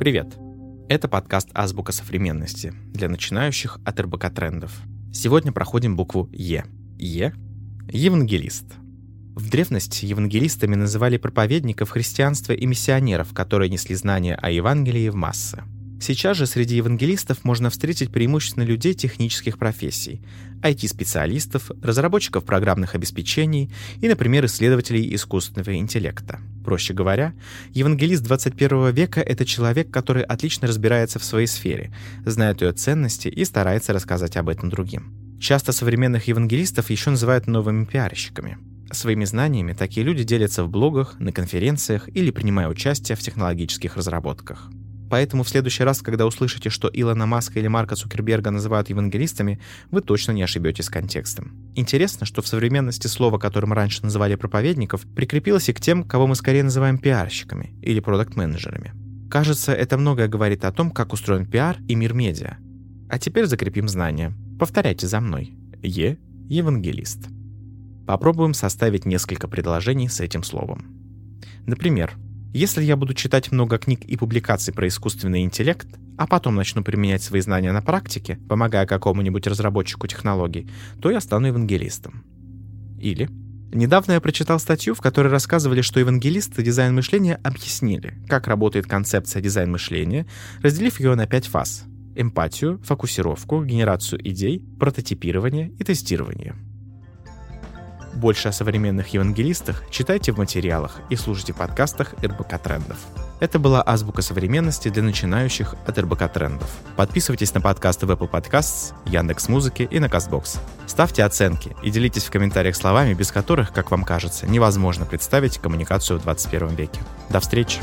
Привет! Это подкаст «Азбука современности» для начинающих от РБК трендов. Сегодня проходим букву «Е». «Е» — евангелист. В древности евангелистами называли проповедников христианства и миссионеров, которые несли знания о Евангелии в массы. Сейчас же среди евангелистов можно встретить преимущественно людей технических профессий, IT-специалистов, разработчиков программных обеспечений и, например, исследователей искусственного интеллекта. Проще говоря, евангелист 21 века — это человек, который отлично разбирается в своей сфере, знает ее ценности и старается рассказать об этом другим. Часто современных евангелистов еще называют новыми пиарщиками. Своими знаниями такие люди делятся в блогах, на конференциях или принимая участие в технологических разработках. Поэтому в следующий раз, когда услышите, что Илона Маска или Марка Цукерберга называют евангелистами, вы точно не ошибетесь контекстом. Интересно, что в современности слово, которым раньше называли проповедников, прикрепилось и к тем, кого мы скорее называем пиарщиками или продукт-менеджерами. Кажется, это многое говорит о том, как устроен пиар и мир медиа. А теперь закрепим знания. Повторяйте за мной. Е – евангелист. Попробуем составить несколько предложений с этим словом. Например, если я буду читать много книг и публикаций про искусственный интеллект, а потом начну применять свои знания на практике, помогая какому-нибудь разработчику технологий, то я стану евангелистом. Или Недавно я прочитал статью, в которой рассказывали, что евангелисты дизайн мышления объяснили, как работает концепция дизайн мышления, разделив ее на пять фаз — эмпатию, фокусировку, генерацию идей, прототипирование и тестирование — больше о современных евангелистах читайте в материалах и слушайте подкастах РБК Трендов. Это была азбука современности для начинающих от РБК Трендов. Подписывайтесь на подкасты в Apple Podcasts, Яндекс Музыки и на Castbox. Ставьте оценки и делитесь в комментариях словами, без которых, как вам кажется, невозможно представить коммуникацию в 21 веке. До встречи!